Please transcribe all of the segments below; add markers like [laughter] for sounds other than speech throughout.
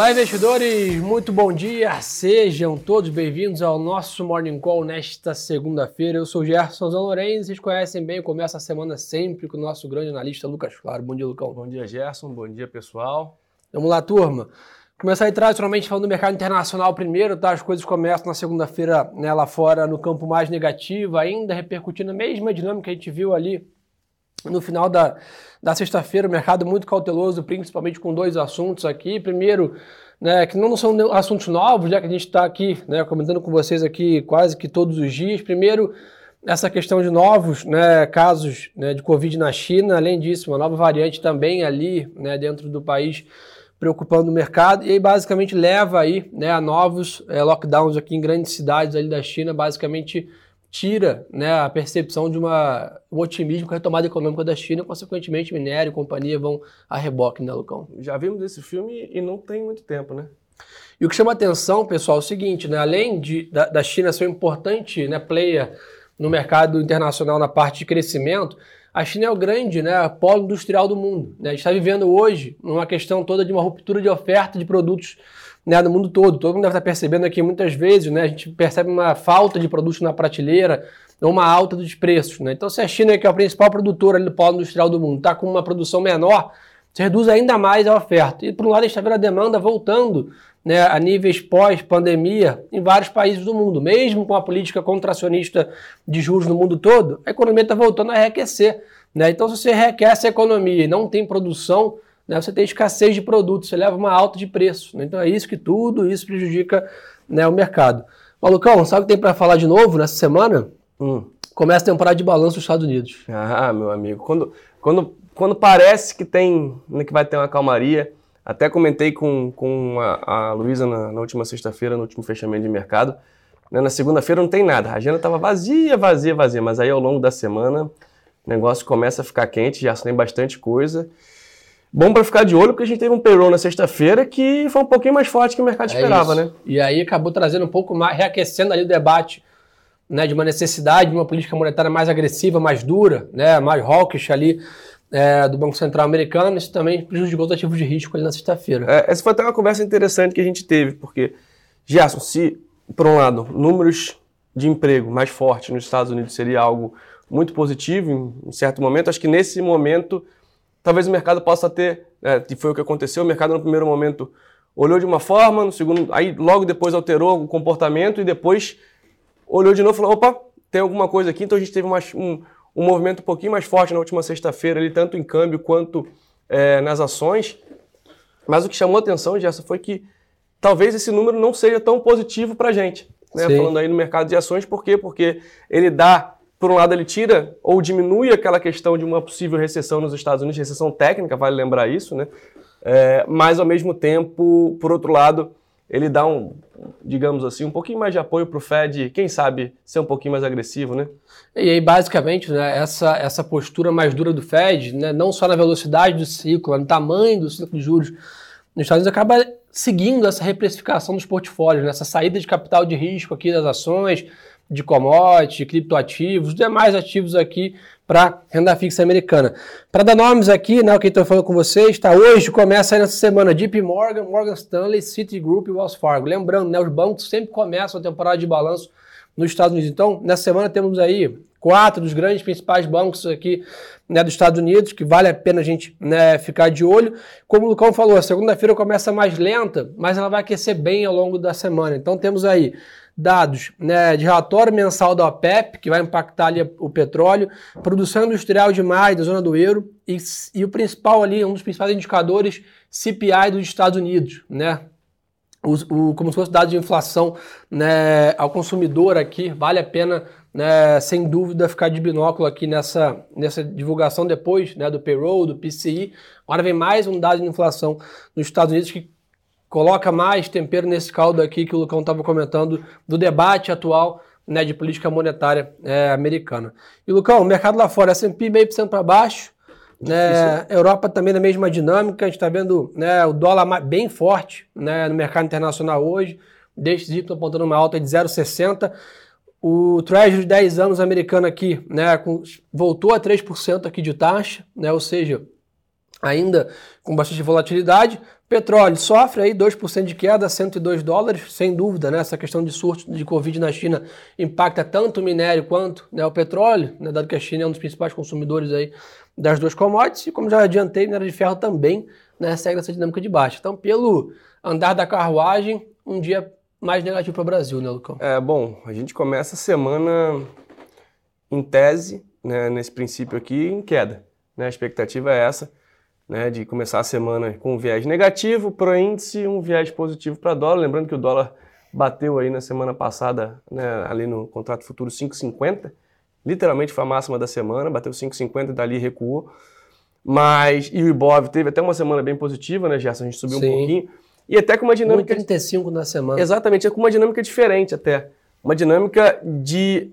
Olá, investidores! Muito bom dia! Sejam todos bem-vindos ao nosso Morning Call nesta segunda-feira. Eu sou Gerson Zan Lourenço, vocês conhecem bem, começa a semana sempre com o nosso grande analista Lucas Claro. Bom dia, Lucão. Bom dia, Gerson. Bom dia, pessoal. Vamos lá, turma. Começar aí tradicionalmente falando do mercado internacional primeiro, tá? As coisas começam na segunda-feira né, lá fora no campo mais negativo, ainda repercutindo a mesma dinâmica que a gente viu ali no final da, da sexta-feira, o mercado muito cauteloso, principalmente com dois assuntos aqui. Primeiro, né, que não são assuntos novos, já que a gente está aqui né, comentando com vocês aqui quase que todos os dias. Primeiro, essa questão de novos né, casos né, de Covid na China, além disso, uma nova variante também ali né, dentro do país preocupando o mercado e aí basicamente leva aí né, a novos é, lockdowns aqui em grandes cidades ali da China, basicamente tira né, a percepção de uma, um otimismo com a retomada econômica da China, consequentemente minério e companhia vão a reboque, né, Lucão? Já vimos esse filme e não tem muito tempo, né? E o que chama atenção, pessoal, é o seguinte, né, além de, da, da China ser um importante né, player no mercado internacional na parte de crescimento, a China é o grande né, polo industrial do mundo. Né? A gente está vivendo hoje uma questão toda de uma ruptura de oferta de produtos né, no mundo todo. Todo mundo deve estar percebendo aqui muitas vezes, né, a gente percebe uma falta de produtos na prateleira ou uma alta dos preços. Né? Então, se a China, que é a principal produtora do polo industrial do mundo, está com uma produção menor, você reduz ainda mais a oferta. E, por um lado, a gente está vendo a demanda voltando né, a níveis pós-pandemia em vários países do mundo. Mesmo com a política contracionista de juros no mundo todo, a economia está voltando a reaquecer. Né? Então, se você reaquece a economia e não tem produção, né, você tem escassez de produtos, você leva uma alta de preço. Né? Então é isso que tudo isso prejudica né, o mercado. Malucão, sabe o que tem para falar de novo nessa semana? Hum. Começa a temporada de balanço dos Estados Unidos. Ah, meu amigo, quando, quando, quando parece que tem né, que vai ter uma calmaria, até comentei com, com a, a Luísa na, na, última sexta-feira, no último fechamento de mercado. Né, na segunda-feira não tem nada, a agenda estava vazia, vazia, vazia, mas aí ao longo da semana o negócio começa a ficar quente, já tem bastante coisa. Bom para ficar de olho, porque a gente teve um payroll na sexta-feira que foi um pouquinho mais forte que o mercado é esperava, isso. né? E aí acabou trazendo um pouco mais, reaquecendo ali o debate né, de uma necessidade de uma política monetária mais agressiva, mais dura, né, mais hawkish ali é, do Banco Central americano. Isso também prejudicou os ativos de risco ali na sexta-feira. É, essa foi até uma conversa interessante que a gente teve, porque, Gerson, se, por um lado, números de emprego mais fortes nos Estados Unidos seria algo muito positivo em um certo momento, acho que nesse momento talvez o mercado possa ter, é, que foi o que aconteceu, o mercado no primeiro momento olhou de uma forma, no segundo, aí logo depois alterou o comportamento e depois olhou de novo e falou, opa, tem alguma coisa aqui, então a gente teve uma, um, um movimento um pouquinho mais forte na última sexta-feira, tanto em câmbio quanto é, nas ações, mas o que chamou a atenção, Jessa, foi que talvez esse número não seja tão positivo para a gente, né? falando aí no mercado de ações, por quê? Porque ele dá por um lado, ele tira ou diminui aquela questão de uma possível recessão nos Estados Unidos, recessão técnica, vale lembrar isso, né? É, mas, ao mesmo tempo, por outro lado, ele dá um, digamos assim, um pouquinho mais de apoio para o Fed, quem sabe, ser um pouquinho mais agressivo, né? E aí, basicamente, né, essa, essa postura mais dura do Fed, né, não só na velocidade do ciclo, no tamanho do ciclo de juros nos Estados Unidos, acaba seguindo essa reprecificação dos portfólios, né, essa saída de capital de risco aqui das ações, de commodities, criptoativos, demais ativos aqui para renda fixa americana. Para dar nomes aqui, né, o que estou falando com vocês, tá? Hoje começa aí nessa semana JP Morgan, Morgan Stanley, Citigroup e Wells Fargo. Lembrando, né, os bancos sempre começam a temporada de balanço nos Estados Unidos. Então, nessa semana temos aí quatro dos grandes principais bancos aqui né, dos Estados Unidos, que vale a pena a gente né, ficar de olho. Como o Lucão falou, a segunda-feira começa mais lenta, mas ela vai aquecer bem ao longo da semana. Então temos aí dados né, de relatório mensal da OPEP, que vai impactar ali o petróleo, produção industrial de mais da zona do euro e, e, o principal ali, um dos principais indicadores, CPI dos Estados Unidos, né? O, o, como se fosse dados de inflação né, ao consumidor aqui, vale a pena, né, sem dúvida, ficar de binóculo aqui nessa, nessa divulgação depois né, do payroll, do PCI. Agora vem mais um dado de inflação nos Estados Unidos que coloca mais tempero nesse caldo aqui que o Lucão estava comentando do debate atual né, de política monetária é, americana. E Lucão, o mercado lá fora, S&P meio por cento para baixo, né, Europa também na mesma dinâmica, a gente está vendo né, o dólar bem forte né, no mercado internacional hoje, desde estão apontando uma alta de 0,60%. O Treasury de 10 anos americano aqui né, com, voltou a 3% aqui de taxa, né, ou seja, ainda com bastante volatilidade. Petróleo sofre aí 2% de queda, 102 dólares, sem dúvida, né? Essa questão de surto de Covid na China impacta tanto o minério quanto né, o petróleo, né, dado que a China é um dos principais consumidores aí das duas commodities, e como já adiantei, minério de ferro também né, segue essa dinâmica de baixa. Então, pelo andar da carruagem, um dia mais negativo para o Brasil, né, Lucão? É, bom, a gente começa a semana em tese, né, nesse princípio aqui, em queda. Né? A expectativa é essa né, de começar a semana com um viés negativo para o índice, um viés positivo para dólar. Lembrando que o dólar bateu aí na semana passada, né, ali no contrato futuro 5,50, literalmente foi a máxima da semana, bateu 5,50 e dali recuou. Mas, e o Ibov teve até uma semana bem positiva, né, Gerson? A gente subiu Sim. um pouquinho. E até com uma dinâmica. 35 na semana. Exatamente, é com uma dinâmica diferente até. Uma dinâmica de.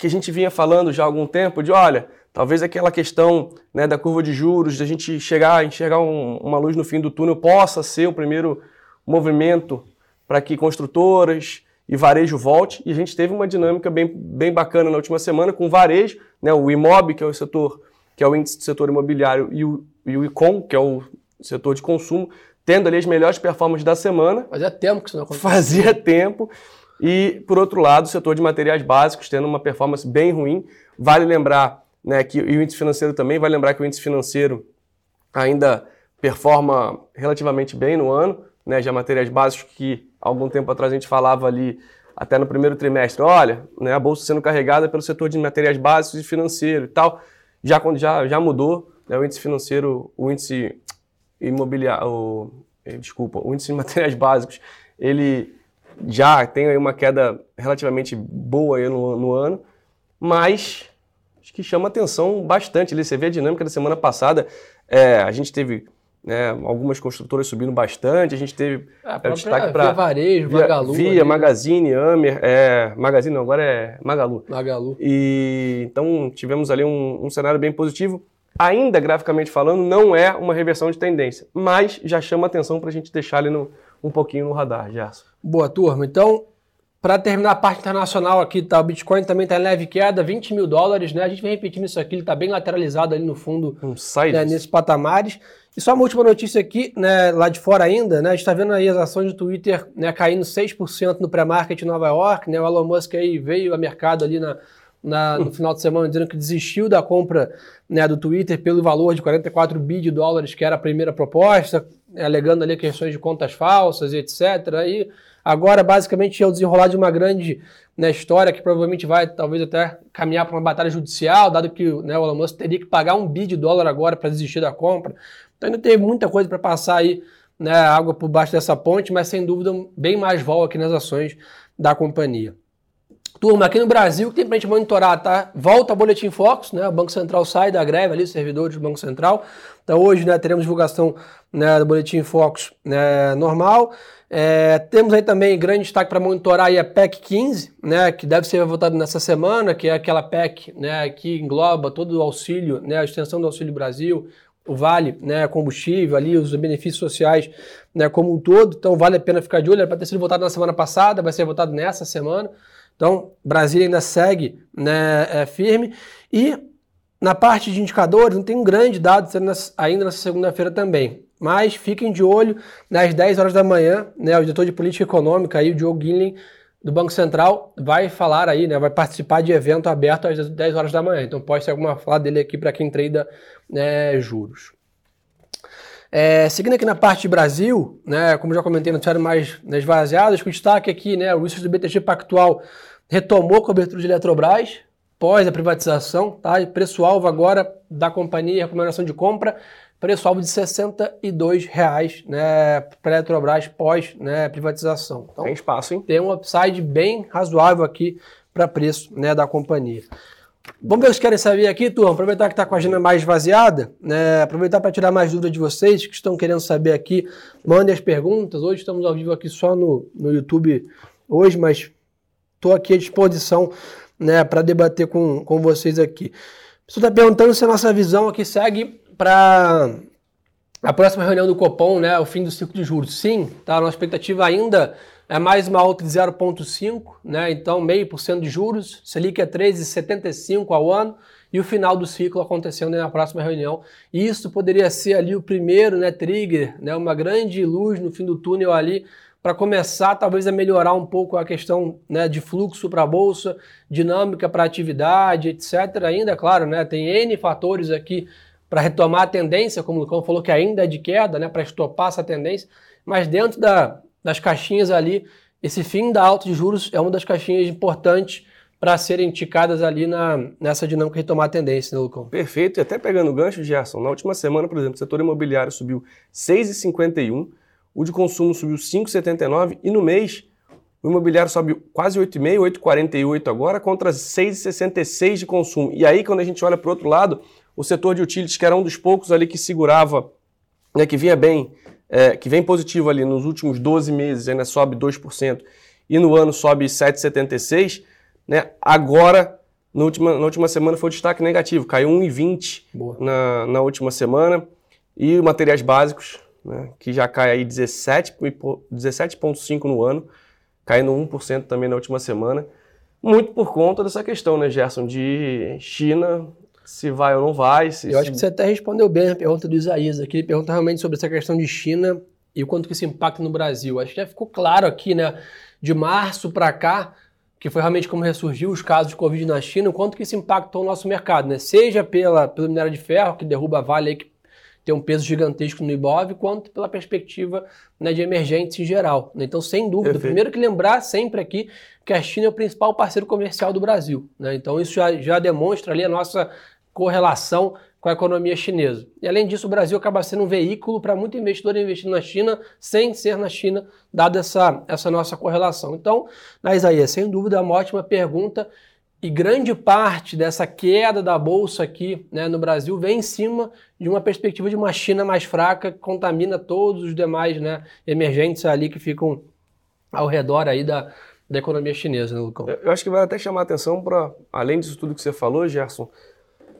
Que a gente vinha falando já há algum tempo, de olha, Talvez aquela questão né, da curva de juros, da gente chegar, enxergar um, uma luz no fim do túnel, possa ser o primeiro movimento para que construtoras e varejo volte. E a gente teve uma dinâmica bem, bem bacana na última semana com o varejo, né, o IMOB, que é o setor, que é o índice do setor imobiliário, e o, e o ICOM, que é o setor de consumo, tendo ali as melhores performances da semana. Fazia tempo que isso não acontecia. Fazia tempo. E, por outro lado, o setor de materiais básicos tendo uma performance bem ruim. Vale lembrar né, que, e o índice financeiro também, vai lembrar que o índice financeiro ainda performa relativamente bem no ano, né, já matérias básicas que algum tempo atrás a gente falava ali, até no primeiro trimestre, olha, né, a bolsa sendo carregada pelo setor de materiais básicos e financeiro e tal, já, já, já mudou, né, o índice financeiro, o índice imobiliário, o, eh, desculpa, o índice de materiais básicos, ele já tem aí uma queda relativamente boa aí no, no ano, mas acho que chama atenção bastante. Você vê a dinâmica da semana passada, é, a gente teve né, algumas construtoras subindo bastante, a gente teve é, é, destaque para Varejo, via, Magalu. Via, ali? Magazine, Amer, é, Magazine não, agora é Magalu. Magalu. E então tivemos ali um, um cenário bem positivo. Ainda graficamente falando, não é uma reversão de tendência, mas já chama atenção para a gente deixar ele no, um pouquinho no radar, Gerson. Boa, turma. Então, para terminar a parte internacional aqui, tá, o Bitcoin também está em leve queda, 20 mil dólares, né? A gente vem repetindo isso aqui, ele está bem lateralizado ali no fundo, um né, nesses patamares. E só uma última notícia aqui, né, lá de fora ainda, né? A gente está vendo aí as ações do Twitter né, caindo 6% no pré-market em Nova York, né? O Elon Musk aí veio a mercado ali na, na, no final de semana dizendo que desistiu da compra né, do Twitter pelo valor de 44 bi de dólares, que era a primeira proposta, alegando ali questões de contas falsas e etc. E Agora, basicamente, é o desenrolar de uma grande né, história que provavelmente vai, talvez, até caminhar para uma batalha judicial, dado que né, o Elon Musk teria que pagar um bi de dólar agora para desistir da compra. Então, ainda tem muita coisa para passar aí, né, água por baixo dessa ponte, mas sem dúvida, bem mais vol aqui nas ações da companhia. Turma, aqui no Brasil, que tem para a gente monitorar, tá? Volta o Boletim Focus, né? O Banco Central sai da greve ali, servidores do Banco Central. Então hoje, né, teremos divulgação né, do Boletim Focus né, normal. É, temos aí também grande destaque para monitorar aí a PEC 15, né, que deve ser votada nessa semana, que é aquela PEC né, que engloba todo o auxílio, né, a extensão do Auxílio Brasil, o Vale né, combustível, ali, os benefícios sociais né, como um todo. Então vale a pena ficar de olho. Era para ter sido votado na semana passada, vai ser votado nessa semana. Então, Brasília ainda segue né, é, firme. E na parte de indicadores, não tem um grande dado ainda nessa segunda-feira também. Mas fiquem de olho nas 10 horas da manhã, né? O diretor de política econômica aí, o Diogo Guinlin, do Banco Central, vai falar aí, né? Vai participar de evento aberto às 10 horas da manhã. Então pode ser alguma fala dele aqui para quem treina né, juros. É, seguindo aqui na parte de Brasil, né, como já comentei, noticiário mais né, esvaziadas, com destaque aqui, né, o índice do BTG Pactual retomou a cobertura de Eletrobras, pós a privatização, tá? E preço-alvo agora da companhia, recomendação de compra, preço-alvo de R$ 62,00 né, para a Eletrobras pós né, privatização. Então, tem espaço, hein? Tem um upside bem razoável aqui para preço né, da companhia. Vamos ver o que querem saber aqui, turma. Aproveitar que está com a agenda mais esvaziada, né? aproveitar para tirar mais dúvidas de vocês que estão querendo saber aqui. Mandem as perguntas. Hoje estamos ao vivo aqui só no, no YouTube, hoje, mas estou aqui à disposição né, para debater com, com vocês aqui. Você está perguntando se a nossa visão aqui segue para a próxima reunião do Copom, né, o fim do ciclo de juros. Sim, tá? A nossa expectativa ainda é mais uma alta de 0,5, né? Então, meio por cento de juros, Selic é 13,75 ao ano. e o final do ciclo acontecendo na próxima reunião. E isso poderia ser ali o primeiro né, trigger, né, uma grande luz no fim do túnel ali para começar talvez a melhorar um pouco a questão né, de fluxo para a bolsa, dinâmica para atividade, etc. Ainda, claro, né, tem N fatores aqui para retomar a tendência, como o Lucão falou que ainda é de queda, né, para estopar essa tendência, mas dentro da, das caixinhas ali, esse fim da alta de juros é uma das caixinhas importantes para serem ticadas ali na, nessa dinâmica retomar a tendência, né, Lucão? Perfeito, e até pegando o gancho, Gerson, na última semana, por exemplo, o setor imobiliário subiu 6,51%, o de consumo subiu 5,79 e no mês o imobiliário sobe quase 8,5, 8,48 agora contra 6,66 de consumo. E aí quando a gente olha para o outro lado, o setor de utilities, que era um dos poucos ali que segurava, né, que vinha bem, é, que vem positivo ali nos últimos 12 meses, ainda sobe 2%, e no ano sobe 7,76, né, agora na última, na última semana foi o destaque negativo, caiu 1,20 na, na última semana, e materiais básicos né, que já cai aí 17,5 17 no ano, caindo 1% também na última semana, muito por conta dessa questão, né, Gerson, de China, se vai ou não vai. Se, Eu acho que você até respondeu bem a pergunta do Isaías aqui, ele pergunta realmente sobre essa questão de China e o quanto que isso impacta no Brasil. Acho que já ficou claro aqui, né, de março para cá, que foi realmente como ressurgiu os casos de Covid na China, o quanto que isso impactou o nosso mercado, né? Seja pela, pelo minério de ferro, que derruba a Vale aí, que tem um peso gigantesco no IBOV, quanto pela perspectiva né, de emergentes em geral. Né? Então, sem dúvida, Perfeito. primeiro que lembrar sempre aqui que a China é o principal parceiro comercial do Brasil. Né? Então, isso já, já demonstra ali a nossa correlação com a economia chinesa. E além disso, o Brasil acaba sendo um veículo para muito investidor investir na China sem ser na China, dada essa, essa nossa correlação. Então, na Isaías, sem dúvida, é uma ótima pergunta. E grande parte dessa queda da bolsa aqui né, no Brasil vem em cima de uma perspectiva de uma China mais fraca que contamina todos os demais né, emergentes ali que ficam ao redor aí da, da economia chinesa, né, Lucão? Eu acho que vai até chamar atenção para, além disso tudo que você falou, Gerson,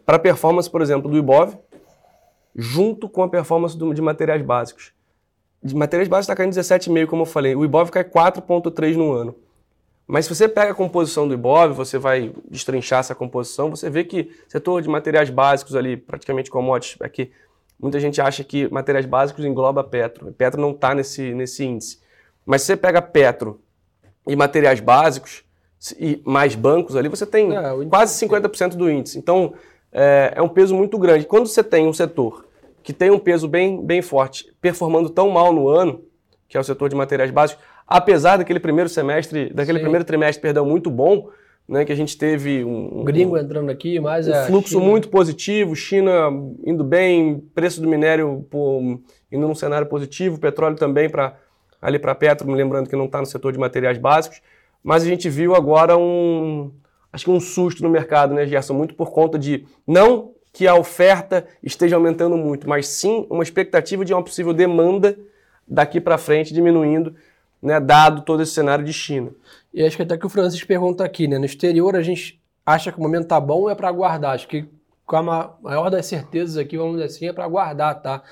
para a performance, por exemplo, do Ibov, junto com a performance do, de materiais básicos. De materiais básicos está caindo 17,5, como eu falei. O Ibov cai 4,3 no ano. Mas se você pega a composição do Ibov, você vai destrinchar essa composição, você vê que setor de materiais básicos ali, praticamente commodities, aqui, muita gente acha que materiais básicos engloba Petro. Petro não está nesse, nesse índice. Mas se você pega Petro e materiais básicos, e mais bancos ali, você tem é, quase 50% do índice. Então, é, é um peso muito grande. Quando você tem um setor que tem um peso bem, bem forte, performando tão mal no ano, que é o setor de materiais básicos, apesar daquele primeiro semestre, daquele Sim. primeiro trimestre, perdão, muito bom, né, que a gente teve um, um gringo entrando aqui, mais um fluxo China. muito positivo, China indo bem, preço do minério indo num cenário positivo, petróleo também para ali para Petro, lembrando que não está no setor de materiais básicos, mas a gente viu agora um acho que um susto no mercado, né, Gerson, muito por conta de não que a oferta esteja aumentando muito, mas sim uma expectativa de uma possível demanda daqui para frente diminuindo né, dado todo esse cenário de China. E acho que até que o Francis pergunta aqui, né? No exterior a gente acha que o momento tá bom é para aguardar. Acho que com a maior das certezas aqui, vamos dizer assim, é para aguardar, tá?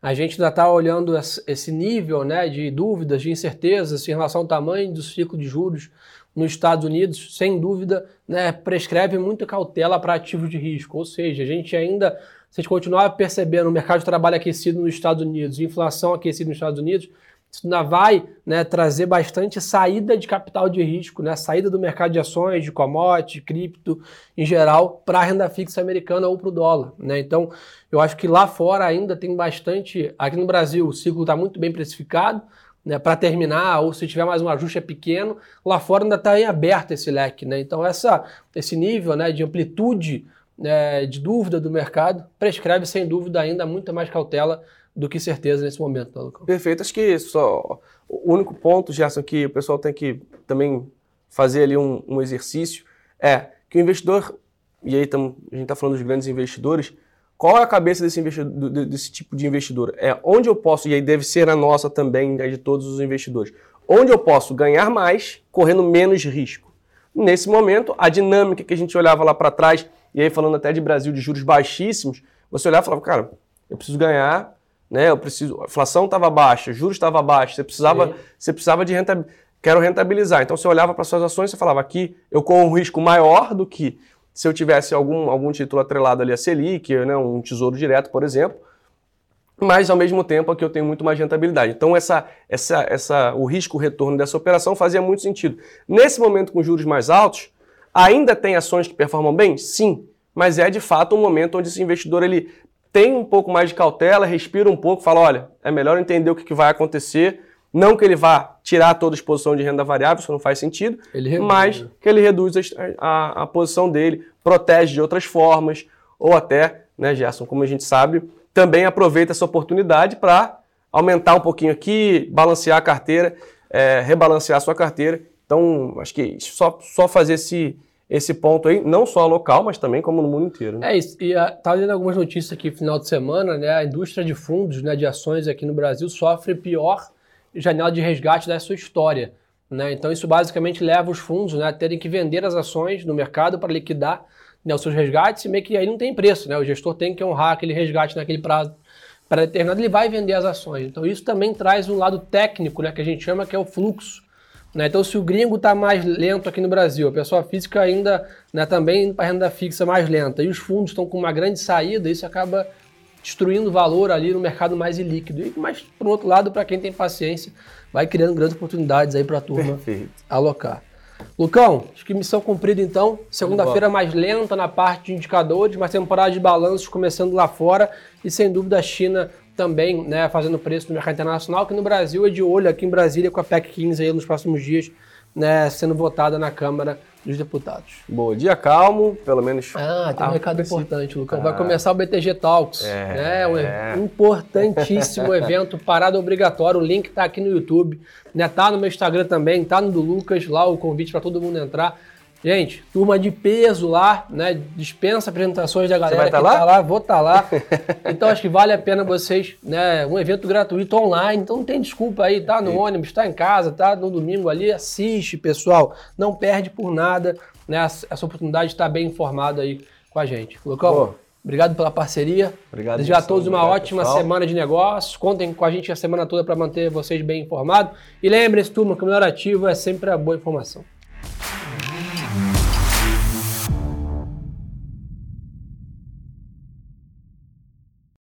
A gente ainda está olhando esse nível né, de dúvidas, de incertezas em relação ao tamanho do ciclo de juros nos Estados Unidos, sem dúvida, né, prescreve muita cautela para ativos de risco. Ou seja, a gente ainda, se a gente continuar percebendo o mercado de trabalho aquecido nos Estados Unidos, inflação aquecida nos Estados Unidos, isso ainda vai né, trazer bastante saída de capital de risco, né, saída do mercado de ações, de commodity, cripto em geral, para a renda fixa americana ou para o dólar. Né? Então, eu acho que lá fora ainda tem bastante. Aqui no Brasil, o ciclo está muito bem precificado. Né, para terminar, ou se tiver mais um ajuste é pequeno, lá fora ainda está em aberto esse leque. Né? Então, essa, esse nível né, de amplitude né, de dúvida do mercado prescreve, sem dúvida, ainda muita mais cautela do que certeza nesse momento, Lucão? Perfeito. Acho que só o único ponto, Gerson, que o pessoal tem que também fazer ali um, um exercício é que o investidor, e aí tam, a gente está falando dos grandes investidores, qual é a cabeça desse, desse tipo de investidor? É onde eu posso, e aí deve ser a nossa também, né, de todos os investidores, onde eu posso ganhar mais, correndo menos risco. Nesse momento, a dinâmica que a gente olhava lá para trás, e aí falando até de Brasil de juros baixíssimos, você olhava e falava, cara, eu preciso ganhar né? Eu preciso, a inflação estava baixa, juros estava baixo, você precisava, você precisava de rentabilizar. Quero rentabilizar. Então você olhava para suas ações e falava aqui eu corro um risco maior do que se eu tivesse algum, algum título atrelado ali a Selic, né, um tesouro direto, por exemplo, mas ao mesmo tempo aqui eu tenho muito mais rentabilidade. Então essa, essa, essa, o risco-retorno dessa operação fazia muito sentido. Nesse momento com juros mais altos, ainda tem ações que performam bem? Sim, mas é de fato um momento onde esse investidor ele tem um pouco mais de cautela, respira um pouco, fala, olha, é melhor entender o que, vai acontecer, não que ele vá tirar toda a exposição de renda variável, isso não faz sentido, reduz, mas né? que ele reduz a, a, a, posição dele, protege de outras formas, ou até, né, Gerson, como a gente sabe, também aproveita essa oportunidade para aumentar um pouquinho aqui, balancear a carteira, é, rebalancear a sua carteira. Então, acho que só, só fazer esse, esse ponto aí, não só local, mas também como no mundo inteiro. Né? É isso. E uh, tá lendo algumas notícias aqui final de semana, né? A indústria de fundos, né, de ações aqui no Brasil sofre pior janela de resgate da sua história. Né? Então, isso basicamente leva os fundos né, a terem que vender as ações no mercado para liquidar né, os seus resgates e meio que aí não tem preço. Né? O gestor tem que honrar aquele resgate naquele prazo para determinado, ele vai vender as ações. Então, isso também traz um lado técnico, né, que a gente chama que é o fluxo. Né? Então, se o gringo está mais lento aqui no Brasil, a pessoa física ainda né, também para renda fixa mais lenta, e os fundos estão com uma grande saída, isso acaba destruindo valor ali no mercado mais ilíquido. Mas, por outro lado, para quem tem paciência, vai criando grandes oportunidades aí para a turma Perfeito. alocar. Lucão, acho que missão cumprida então. Segunda-feira mais lenta na parte de indicadores, mas temporada de balanços começando lá fora e sem dúvida a China também né, fazendo preço no mercado internacional, que no Brasil é de olho aqui em Brasília com a PEC 15 aí nos próximos dias né, sendo votada na Câmara dos deputados. Bom dia calmo, pelo menos. Ah, tem um recado importante, Lucão. Ah. Vai começar o BTG Talks. É, né? Um é. importantíssimo [laughs] evento, parada obrigatória. O link está aqui no YouTube, né? Tá no meu Instagram também, tá no do Lucas, lá o convite para todo mundo entrar. Gente, turma de peso lá, né? Dispensa apresentações da galera Você vai tá lá? tá lá, vou estar tá lá. [laughs] Então acho que vale a pena vocês, né? Um evento gratuito online, então não tem desculpa aí, tá no ônibus, tá em casa, tá no domingo ali, assiste, pessoal. Não perde por nada, né? Essa oportunidade de estar bem informado aí com a gente. Lucão, obrigado pela parceria. Obrigado. Desejar a todos uma ótima pessoal. semana de negócios. Contem com a gente a semana toda para manter vocês bem informados. E lembrem-se, turma, que o melhor ativo é sempre a boa informação.